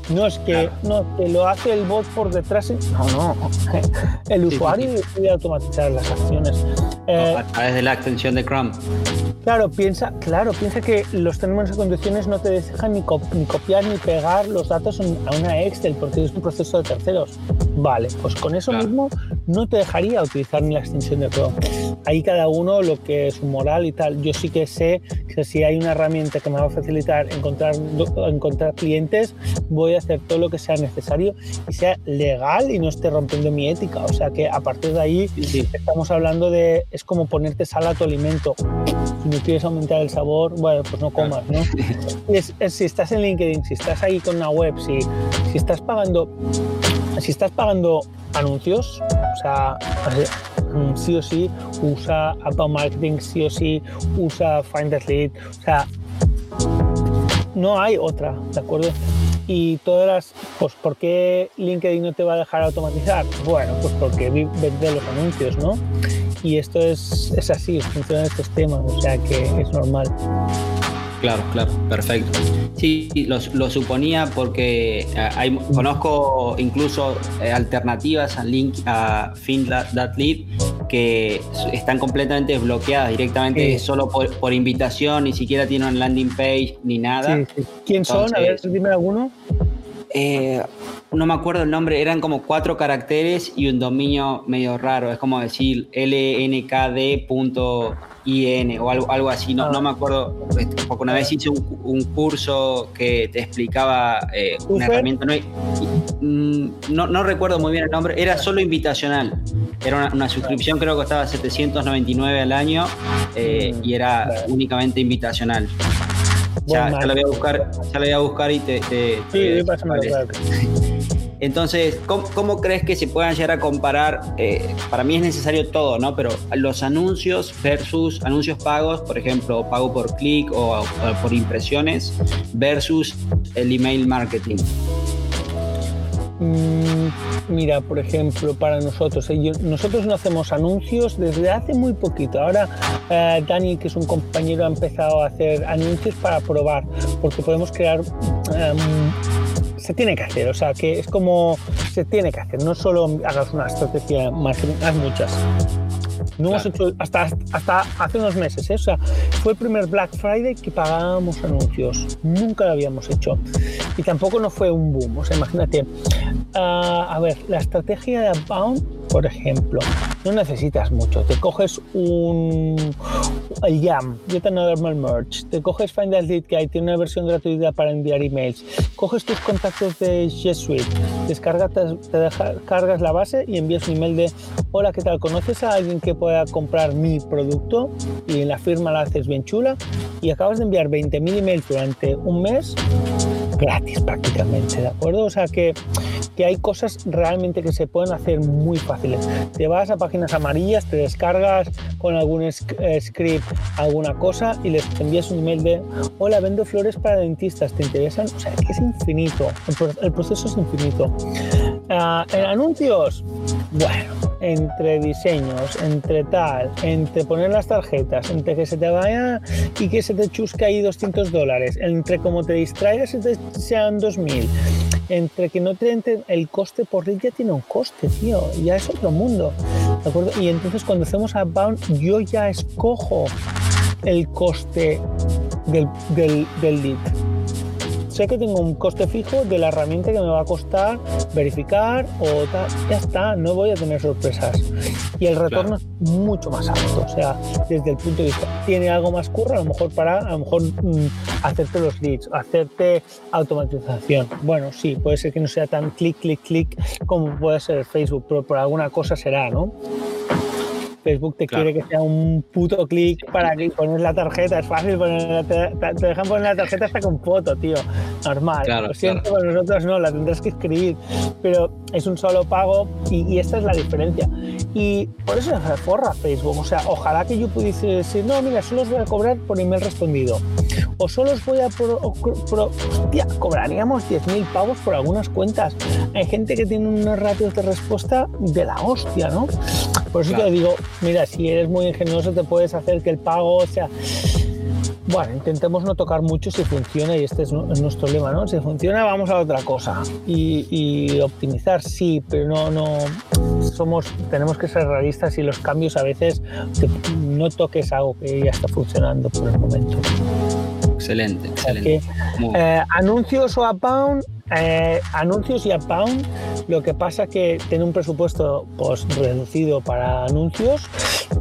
No es que, no, que lo hace el bot por detrás. No, no. (laughs) El usuario decide automatizar las acciones. Eh, a través de la extensión de Chrome. Claro, piensa, claro, piensa que los términos y condiciones no te dejan ni, copiar ni pegar los datos a una Excel porque es un proceso de terceros. Vale, pues con eso mismo no te dejaría utilizar ni la extensión de Chrome. Ahí cada uno lo que es su moral y tal. Yo sí que sé que si hay una herramienta que me va a facilitar encontrar, encontrar clientes, voy a hacer todo lo que sea necesario y sea legal y no esté rompiendo mi ética. O sea que a partir de ahí estamos hablando de, es como ponerte sal a tu alimento. Si no quieres aumentar el sabor, bueno, pues no comas, ¿no? Es, si estás en LinkedIn, si estás ahí con una web, si, si estás pagando, si estás pagando anuncios, o sea, mm, sí o sí usa Outbound Marketing, sí o sí usa Find Lead, o sea, no hay otra, ¿de acuerdo? Y todas las, pues, ¿por qué LinkedIn no te va a dejar automatizar? Bueno, pues porque vende los anuncios, ¿no? Y esto es, es así, funcionan estos temas, o sea que es normal. Claro, claro, perfecto. Sí, lo, lo suponía porque eh, hay, conozco incluso eh, alternativas a link a Fin.lead que están completamente bloqueadas directamente solo por, invitación, ni siquiera tienen landing page ni nada. ¿Quién son? A ver, dime alguno. Eh, no me acuerdo el nombre, eran como cuatro caracteres y un dominio medio raro, es como decir lnkd IN o algo, algo así, no, no me acuerdo, este, porque una vez hice un, curso que te explicaba eh, una herramienta, mm, no, no, recuerdo muy bien el nombre, era solo invitacional, era una, suscripción creo que costaba 799 al año eh, y era únicamente invitacional. Ya, ya, la voy a buscar, ya la voy a buscar y te... te, sí, entonces, ¿cómo, crees que se puedan llegar a comparar? Eh, para mí es necesario todo, ¿no? Pero los anuncios versus anuncios pagos, por ejemplo, pago por clic o, por impresiones, versus el email marketing. Mm, mira, por ejemplo, para nosotros, eh, nosotros no hacemos anuncios desde hace muy poquito. Ahora eh, Dani, que es un compañero, ha empezado a hacer anuncios para probar, porque podemos crear em, se tiene que hacer, o sea, que es como se tiene que hacer, no solo hagas una estrategia marketing, haz muchas. No hemos hecho hasta, hasta hace unos meses, ¿eh? o sea, fue el primer Black Friday que pagábamos anuncios. Nunca lo habíamos hecho. Y tampoco no fue un boom. O sea, imagínate. Ah, a ver, la estrategia de Abound, por ejemplo, no necesitas mucho. Te coges un Yam, Get Another Merch, te coges Find Lead que tiene una versión gratuita para enviar emails, coges tus contactos de G Suite, descargas, te, cargas la base y envías un email de hola, ¿qué tal? ¿Conoces a alguien que pueda comprar mi producto? Y en la firma la haces bien chula y acabas de enviar 20.000 emails durante un mes gratis prácticamente, ¿de acuerdo? O sea que que hay cosas realmente que se pueden hacer muy fáciles. Te vas a páginas amarillas, te descargas con algún eh, script alguna cosa y les envías un email de hola, vendo flores para dentistas, ¿te interesan? O sea, que es infinito, el, proceso es infinito. Ah, en anuncios, bueno, entre diseños, entre tal, entre poner las tarjetas, entre que se te vaya y que se te chusque ahí 200 dólares, entre cómo te distraigas y te sean 2000 entre que no te entre el coste por lead ya tiene un coste, tío, ya es otro mundo, ¿de acuerdo? Y entonces cuando hacemos outbound yo ya escojo el coste del, del, del lead sé que tengo un coste fijo de la herramienta que me va a costar verificar o tal. Ya está, no voy a tener sorpresas. Y el retorno es mucho más alto. O sea, desde el punto de vista, tiene algo más curro, a lo mejor para a lo mejor mm, hacerte los leads, hacerte automatización. Bueno, sí, puede ser que no sea tan clic, clic, clic como puede ser Facebook, pero por alguna cosa será, ¿no? Facebook te quiere que sea un puto clic para que pones la tarjeta, es fácil poner te, dejan poner la tarjeta hasta con foto, tío, normal. Lo siento, claro. nosotros no, la tendrás que escribir, pero es un solo pago y, esta es la diferencia. Y por eso se forra Facebook, o sea, ojalá que yo pudiese decir, no, mira, solo os voy a cobrar por email respondido, o solo os voy a... Pro, hostia, cobraríamos 10.000 pavos por algunas cuentas. Hay gente que tiene unos ratios de respuesta de la hostia, ¿no? Por eso te digo, mira, si eres muy ingenioso te puedes hacer que el pago sea... Bueno, intentemos no tocar mucho si funciona y este es, nuestro lema, ¿no? Si funciona, vamos a otra cosa. Y, optimizar, sí, pero no, no somos, tenemos que ser realistas y los cambios a veces no toques algo que ya está funcionando por el momento. Excelente, excelente. Eh, anuncios o Pound, eh, anuncios y Pound, lo que pasa que tiene un presupuesto pues, reducido para anuncios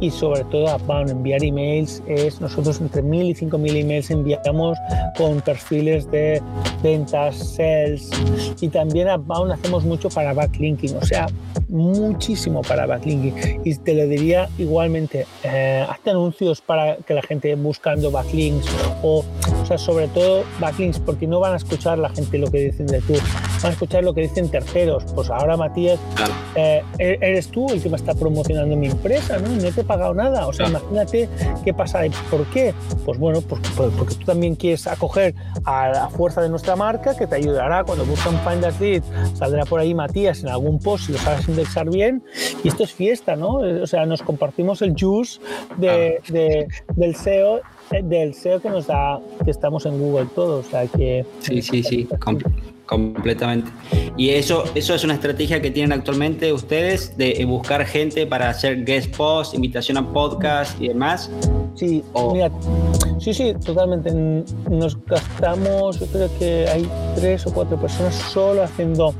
y sobre todo Upbound, enviar emails es nosotros entre 1000 y 5000 emails enviamos con perfiles de ventas, sales y también Upbound hacemos mucho para backlinking, o sea, muchísimo para backlinking. Y te lo diría igualmente, eh, hazte anuncios para que la gente buscando backlinks o, o sea, sobre todo backlinks porque no van a escuchar la gente lo que dicen de tú, a escuchar lo que dicen terceros, pues ahora Matías, eh, e-, eres tú el que me está promocionando mi empresa, ¿no? No te he pagado nada, o sea, imagínate qué pasa, ¿por qué? Pues bueno, pues, pues, porque tú también quieres acoger a la fuerza de nuestra marca que te ayudará. Cuando buscan Find Lead, saldrá por ahí Matías en algún post si lo sabes indexar bien. Y esto es fiesta, ¿no? O sea, nos compartimos el juice de, del SEO del SEO que nos da que estamos en Google todos, o sea que sí, sí, sí, completamente. Y eso, eso es una estrategia que tienen actualmente ustedes de buscar gente para hacer guest posts, invitación a podcast y demás. Sí, mira, sí, sí, totalmente. Nos gastamos, yo creo que hay tres o cuatro personas solo haciendo.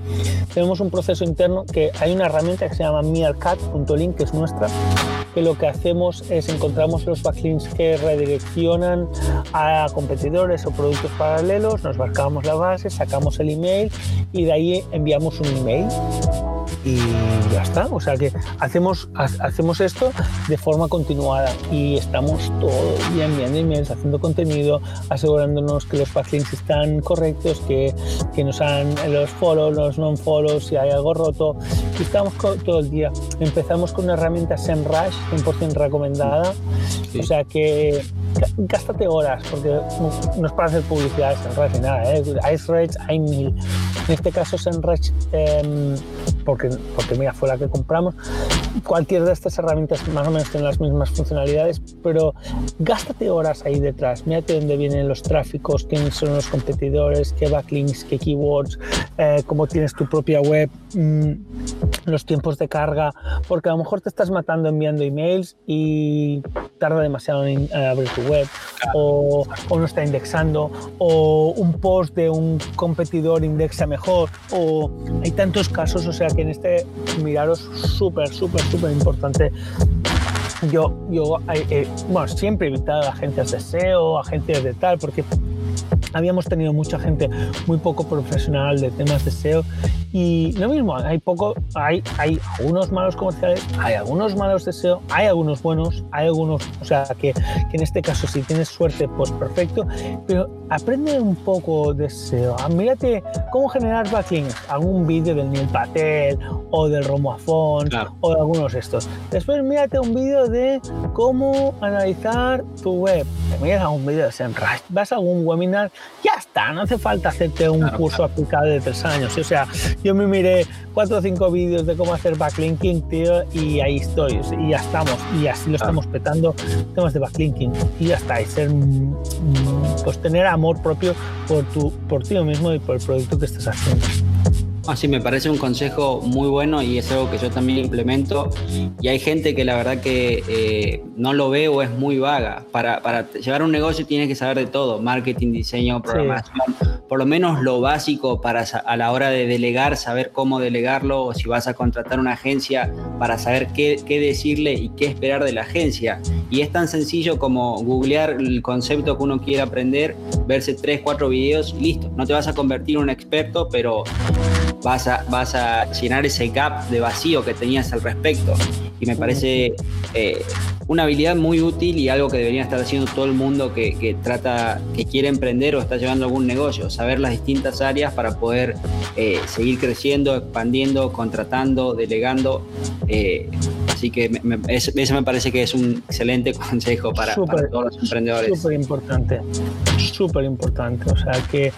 Tenemos un proceso interno que hay una herramienta que se llama meerkat.link, que es nuestra, que lo que hacemos es encontramos los backlinks que redireccionan a competidores o productos paralelos, nos marcamos la base, sacamos el email y de ahí enviamos un email y ya está. O sea que hacemos, hacemos esto de forma continuada y estamos todo el día enviando emails, haciendo contenido, asegurándonos que los backlinks están correctos, que, que nos han los follows, los non-follows, si hay algo roto. Y estamos todo el día. Empezamos con una herramienta SEMrush 100% recomendada. O sea que gástate horas, porque no es para hacer publicidad SEMrush ni nada. ¿eh? Ice hay mil. En este caso SEMrush, eh, porque porque, mira, fue la que compramos. Cualquier de estas herramientas más o menos tiene las mismas funcionalidades, pero gástate horas ahí detrás. Mírate dónde vienen los tráficos, quiénes son los competidores, qué backlinks, qué keywords, eh, cómo tienes tu propia web, mm, los tiempos de carga, porque a lo mejor te estás matando enviando emails y tarda demasiado en, abrir tu web, o, o no está indexando, o un post de un competidor indexa mejor, o hay tantos casos, o sea que en este miraros súper, súper, súper importante. Yo, yo eh, eh, bueno, siempre he invitado a agencias de SEO, agencias de tal, porque habíamos tenido mucha gente muy poco profesional de temas de SEO y lo mismo, hay poco, hay, hay algunos malos comerciales, hay algunos malos de SEO, hay algunos buenos, hay algunos, o sea, que, que en este caso si tienes suerte, pues perfecto, pero aprende un poco de SEO. Ah, mírate cómo generar backlinks, algún vídeo del Neil Patel o del Romo Afon o de algunos de estos. Después mírate un vídeo de cómo analizar tu web. Te miras a un vídeo de SEMrush, vas a algún webinar, ya está, no hace falta hacerte un curso aplicado de tres años. O sea, yo me miré cuatro o cinco vídeos de cómo hacer backlinking, tío, y ahí estoy. Y ya estamos. Y así lo estamos petando temas de backlinking. Y ya está. Y ser, mm, pues tener amor propio por, tu, por ti mismo y por el producto que estás haciendo. Así me parece un consejo muy bueno y es algo que yo también implemento. Y hay gente que la verdad que eh, no lo ve o es muy vaga. Para, para, llevar un negocio tienes que saber de todo: marketing, diseño, programación. Por lo menos lo básico para a la hora de delegar, saber cómo delegarlo o si vas a contratar una agencia para saber qué, qué decirle y qué esperar de la agencia. Y es tan sencillo como googlear el concepto que uno quiere aprender, verse tres, cuatro videos y listo. No te vas a convertir en un experto, pero vas a, vas a llenar ese gap de vacío que tenías al respecto. Y me parece eh, una habilidad muy útil y algo que debería estar haciendo todo el mundo que, trata, que quiere emprender o está llevando algún negocio, saber las distintas áreas para poder eh, seguir creciendo, expandiendo, contratando, delegando. Eh, así que ese me parece que es un excelente (laughs) consejo para, todos los emprendedores. Súper importante. Súper importante. O sea que,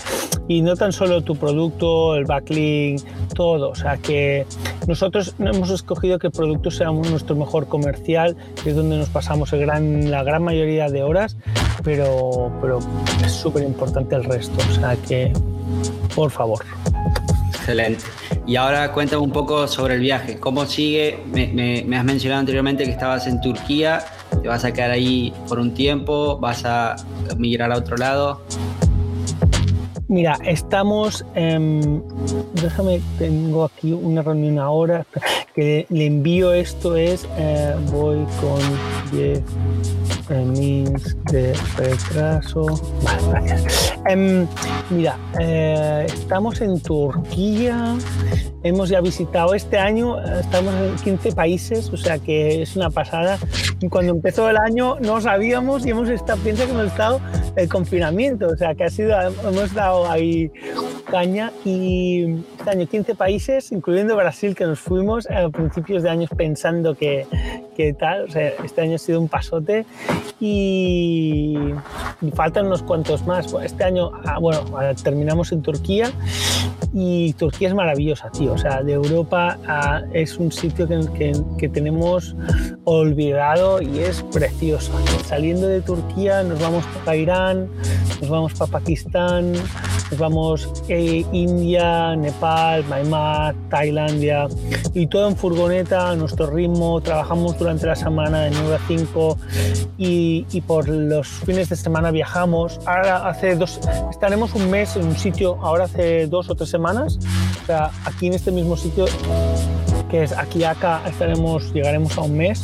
y no tan solo tu producto, el backlink, todo. O sea que nosotros hemos escogido que el producto sea nuestro mejor comercial, que es donde nos pasamos el gran, la gran mayoría de horas, pero, pero es súper importante el resto. O sea que, por favor. Excelente. Y ahora cuéntame un poco sobre el viaje. ¿Cómo sigue? Me, me, has mencionado anteriormente que estabas en Turquía. ¿Te vas a quedar ahí por un tiempo? ¿Vas a migrar a otro lado? Mira, estamos. déjame, tengo aquí una reunión ahora. (laughs) Que le envío esto: es. Eh, voy con 10 mil de retraso. (laughs) Vale, gracias. Em, mira, eh, estamos en Turquía. Hemos ya visitado este año, estamos en 15 países, o sea que es una pasada. Cuando empezó el año no sabíamos y hemos estado, piensa que hemos estado el confinamiento, o sea que ha sido, hemos dado ahí caña y este año 15 países, incluyendo Brasil, que nos fuimos a principios de años pensando que, que tal, o sea, este año ha sido un pasote y, faltan unos cuantos más. Este año, ah, bueno, terminamos en Turquía y Turquía es maravillosa, tío. O sea, de Europa ah, es un sitio que, que, tenemos olvidado y es precioso. Saliendo de Turquía nos vamos para Irán, nos vamos para Pakistán, nos vamos eh, India, Nepal, Myanmar, Tailandia y todo en furgoneta a nuestro ritmo. Trabajamos durante la semana de 9 a 5 y, y, por los fines de semana viajamos. Ahora hace dos, estaremos un mes en un sitio, ahora hace dos o tres semanas, o sea, aquí en este mismo sitio que es aquí acá estaremos, llegaremos a un mes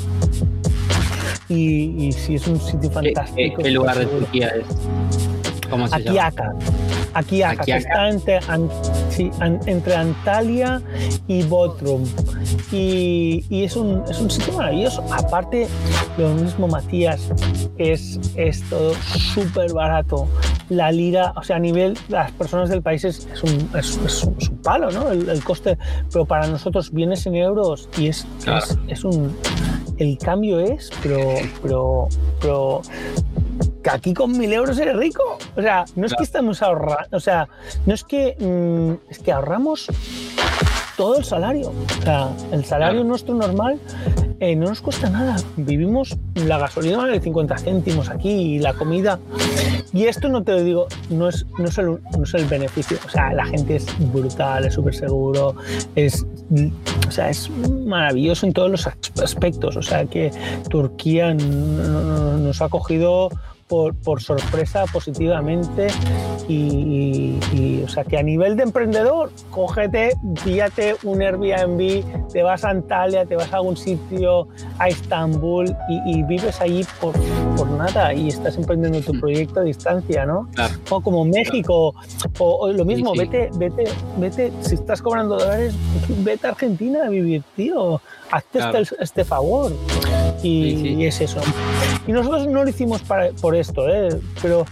y, y sí es un sitio fantástico. ¿Qué, lugar de Turquía es? ¿Cómo se aquí acá. Aquí acá, que está entre, entre, Antalya y Bodrum. Y, y es, un, es, un, sitio maravilloso. Aparte, lo mismo Matías, es, es todo súper barato. La lira, o sea, a nivel, las personas del país es, es un, es, un, palo, ¿no? El, coste, pero para nosotros vienes en euros y es, es, un... El cambio es, pero, pero, pero que aquí con mil euros eres rico. O sea, no es que estamos ahorrando, o sea, no es que, mm, es que ahorramos todo el salario. O sea, el salario nuestro normal eh, no nos cuesta nada. Vivimos la gasolina de 50 céntimos aquí y la comida. Y esto no te lo digo, no es, no es, el, no es el beneficio. O sea, la gente es brutal, es súper seguro, es, o sea, es maravilloso en todos los aspectos. O sea, que Turquía nos ha cogido por, sorpresa positivamente y, o sea que a nivel de emprendedor, cógete, píllate un Airbnb, te vas a Antalya, te vas a algún sitio, a Estambul y, vives allí por, por, nada y estás emprendiendo tu mm. proyecto a distancia, ¿no? O como México, o, lo mismo, vete, vete, vete, si estás cobrando dólares, vete a Argentina a vivir, tío, hazte este, este favor. Y, es eso. Y nosotros no lo hicimos por esto, ¿eh? pero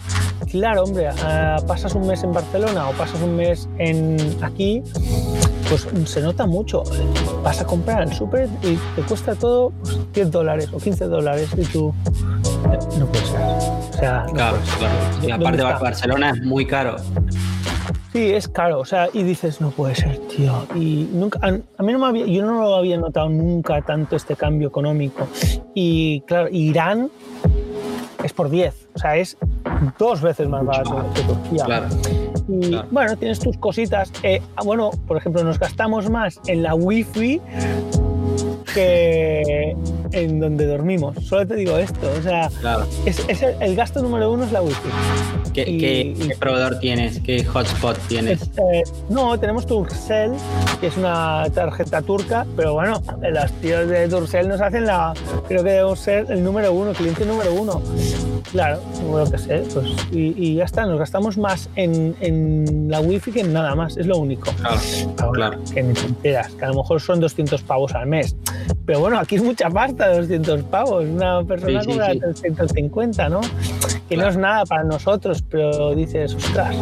claro, hombre, ah, pasas un mes en Barcelona o pasas un mes en aquí, pues se nota mucho. Vas a comprar el súper y te cuesta todo 10 pues, dólares o 15 dólares y tú eh, no puedes. O sea, claro, claro. Y aparte Barcelona es muy caro. Sí, es caro, o sea, y dices, no puede ser, tío. Y nunca, a, mí no me había, yo no lo había notado nunca tanto este cambio económico. Y claro, Irán es por 10, o sea, es dos veces más barato que Turquía. Claro, y bueno, tienes tus cositas. Eh, bueno, por ejemplo, nos gastamos más en la wifi que en donde dormimos. Solo te digo esto. O sea, es, el, gasto número uno es la wifi. ¿Qué, ¿qué, proveedor tienes? ¿Qué hotspot tienes? Eh, no, tenemos Turkcell, que es una tarjeta turca, pero bueno, los tíos de Turkcell nos hacen la. Creo que debemos ser el número uno, cliente número uno. Claro, lo que sé, pues. Y, ya está, nos gastamos más en, en, la wifi que en nada más, es lo único. Claro, claro. Que ni te enteras, que a lo mejor son 200 pavos al mes. Pero bueno, aquí es mucha pasta, 200 pavos. Una persona cobra 350, ¿no? Que no es nada para nosotros, pero dices, ostras,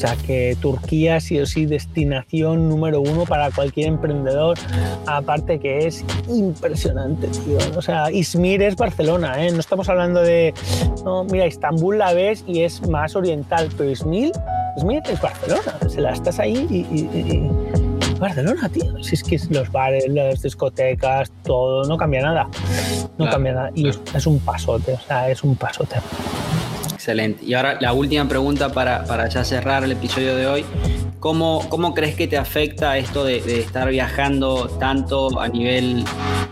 sea que Turquía sí o sí destinación número uno para cualquier emprendedor, aparte que es impresionante, tío. O sea, Izmir es Barcelona, ¿eh? No estamos hablando de, no, mira, Estambul la ves y es más oriental, pero Izmir, Izmir es Barcelona, se la estás ahí y, Barcelona, tío. Si es que los bares, las discotecas, todo, no cambia nada. No cambia nada. Y es, un pasote, o sea, es un pasote. Excelente. Y ahora la última pregunta para, para ya cerrar el episodio de hoy. ¿Cómo, ¿Cómo, crees que te afecta esto de, estar viajando tanto a nivel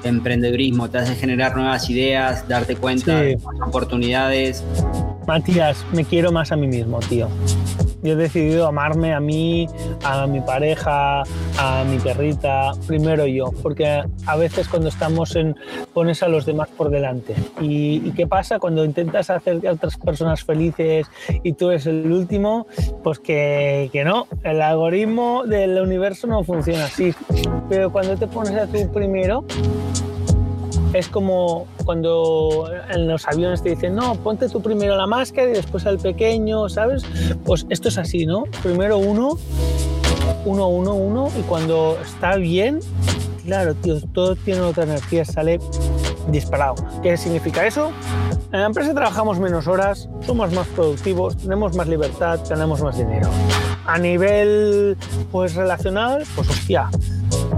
emprendedurismo? ¿Te hace generar nuevas ideas, darte cuenta de oportunidades? Matías, me quiero más a mí mismo, tío yo he decidido amarme a mí, a mi pareja, a mi perrita, primero yo, porque a veces cuando estamos en, pones a los demás por delante. ¿Y, qué pasa cuando intentas hacer a otras personas felices y tú eres el último? Pues que, que no, el algoritmo del universo no funciona así. Pero cuando te pones a tú primero, es como cuando en los aviones te dicen, no, ponte tú primero la máscara y después al pequeño, ¿sabes? Pues esto es así, ¿no? Primero uno, uno, uno, uno, y cuando está bien, claro, tío, todo tiene otra energía, sale disparado. ¿Qué significa eso? En la empresa trabajamos menos horas, somos más productivos, tenemos más libertad, tenemos más dinero. A nivel pues relacional, pues hostia,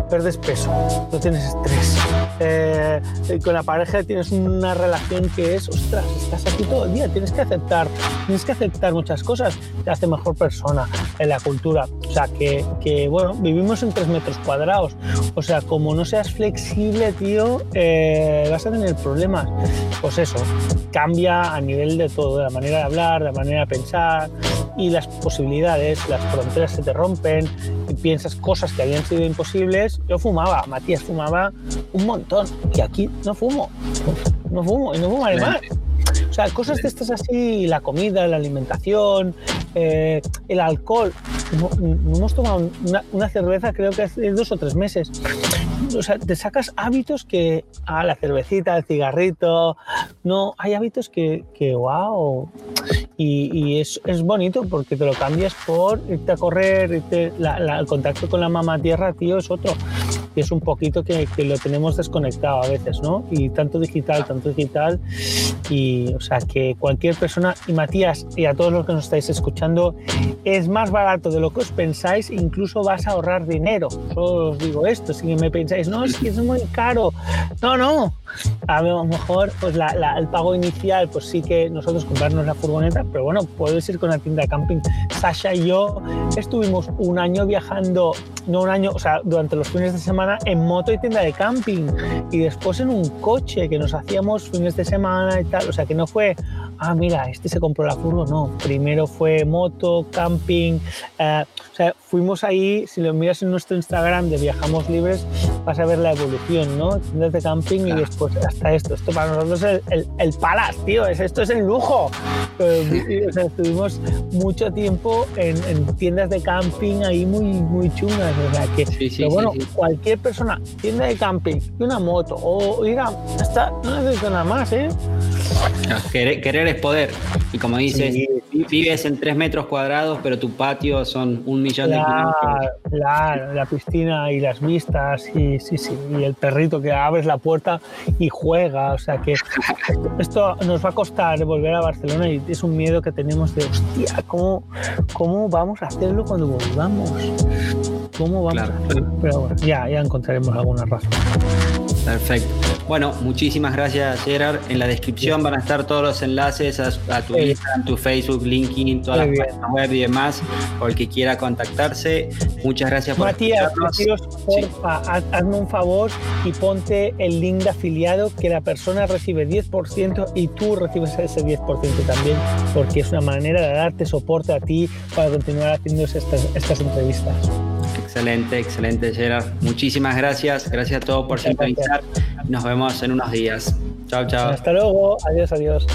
perdes peso, no tienes estrés. Eh, con la pareja tienes una relación que es, ostras, estás aquí todo el día, tienes que aceptar, tienes que aceptar muchas cosas, te hace mejor persona en la cultura. O sea, que, que bueno, vivimos en tres metros cuadrados. O sea, como no seas flexible, tío, eh, vas a tener problemas. Pues eso, cambia a nivel de todo, de la manera de hablar, de la manera de pensar y las posibilidades, las fronteras se te rompen y piensas cosas que habían sido imposibles. Yo fumaba, Matías fumaba un montón y aquí no fumo, no fumo y no fumo además. O sea, cosas de estas así, la comida, la alimentación, eh, el alcohol. No, hemos tomado una, cerveza creo que hace dos o tres meses. O sea, te sacas hábitos que, a la cervecita, el cigarrito, no, hay hábitos que, que wow. Y, es, es, bonito porque te lo cambias por irte a correr, irte, el contacto con la mamá tierra, tío, es otro y es un poquito que, que, lo tenemos desconectado a veces, ¿no? Y tanto digital, tanto digital, y o sea que cualquier persona, y Matías, y a todos los que nos estáis escuchando, es más barato de lo que os pensáis, incluso vas a ahorrar dinero. Solo os digo esto, si me pensáis, no, es que es muy caro. No, no, a lo mejor pues la, el pago inicial, pues sí que nosotros comprarnos la furgoneta, pero bueno, puedes ir con la tienda camping. Sasha y yo estuvimos un año viajando, no un año, o sea, durante los fines de semana en moto y tienda de camping. Y después en un coche que nos hacíamos fines de semana y tal, o sea, que no fue, ah, mira, este se compró la furgo, no, primero fue moto, camping, eh, o sea, fuimos ahí, si lo miras en nuestro Instagram de Viajamos Libres, vas a ver la evolución, ¿no? Tiendas de camping y después hasta esto, esto para nosotros es el, el, palas, tío, es, esto es el lujo. Eh, o sea, estuvimos mucho tiempo en, en, tiendas de camping ahí muy, muy chungas, o sea, que, pero bueno, cualquier persona, tienda de camping y una moto, o diga, hasta no necesito nada más, ¿eh? Querer, es poder. Y como dices, vives en tres metros cuadrados, pero tu patio son un millón de kilómetros. La, la piscina y las vistas, y sí, sí, y el perrito que abres la puerta y juega. O sea que (laughs) esto nos va a costar volver a Barcelona y es un miedo que tenemos de, hostia, ¿cómo, cómo vamos a hacerlo cuando volvamos? ¿Cómo vamos a hacerlo? Pero bueno, ya, ya encontraremos alguna razón. Perfecto. Bueno, muchísimas gracias Gerard. En la descripción van a estar todos los enlaces a, tu Instagram, tu Facebook, LinkedIn, todas las páginas web y demás, por el que quiera contactarse. Muchas gracias por Matías, Matías, porfa, hazme un favor y ponte el link de afiliado que la persona recibe 10% y tú recibes ese 10% también, porque es una manera de darte soporte a ti para continuar haciendo estas, estas entrevistas. Excelente, excelente, Gerard. Muchísimas gracias. Gracias a todos por sintonizar. Nos vemos en unos días. Chao, chao. Hasta luego. Adiós, adiós.